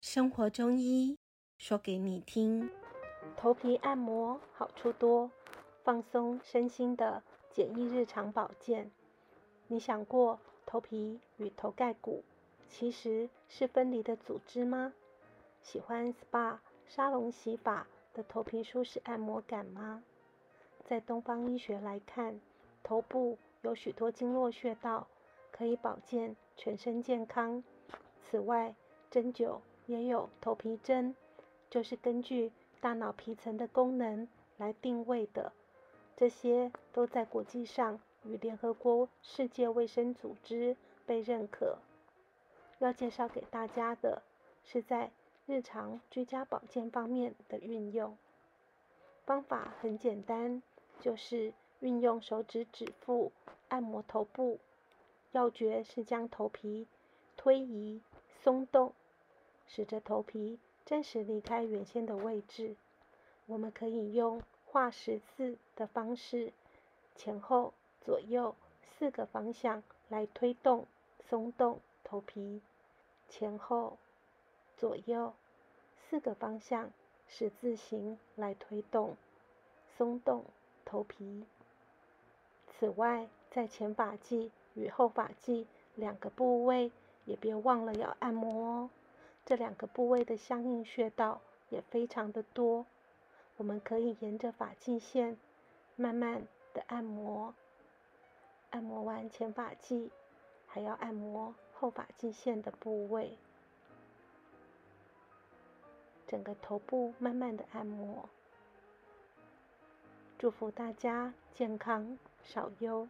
生活中医说给你听，头皮按摩好处多，放松身心的简易日常保健。你想过头皮与头盖骨其实是分离的组织吗？喜欢 SPA 沙龙洗发的头皮舒适按摩感吗？在东方医学来看，头部有许多经络穴道，可以保健全身健康。此外，针灸。也有头皮针，就是根据大脑皮层的功能来定位的。这些都在国际上与联合国世界卫生组织被认可。要介绍给大家的是在日常居家保健方面的运用方法，很简单，就是运用手指指腹按摩头部。要诀是将头皮推移松动。使着头皮暂时离开原先的位置，我们可以用画十字的方式，前后左右四个方向来推动、松动头皮，前后左右四个方向十字形来推动、松动头皮。此外，在前发际与后发际两个部位，也别忘了要按摩哦。这两个部位的相应穴道也非常的多，我们可以沿着发际线慢慢的按摩，按摩完前发际，还要按摩后发际线的部位，整个头部慢慢的按摩，祝福大家健康少忧。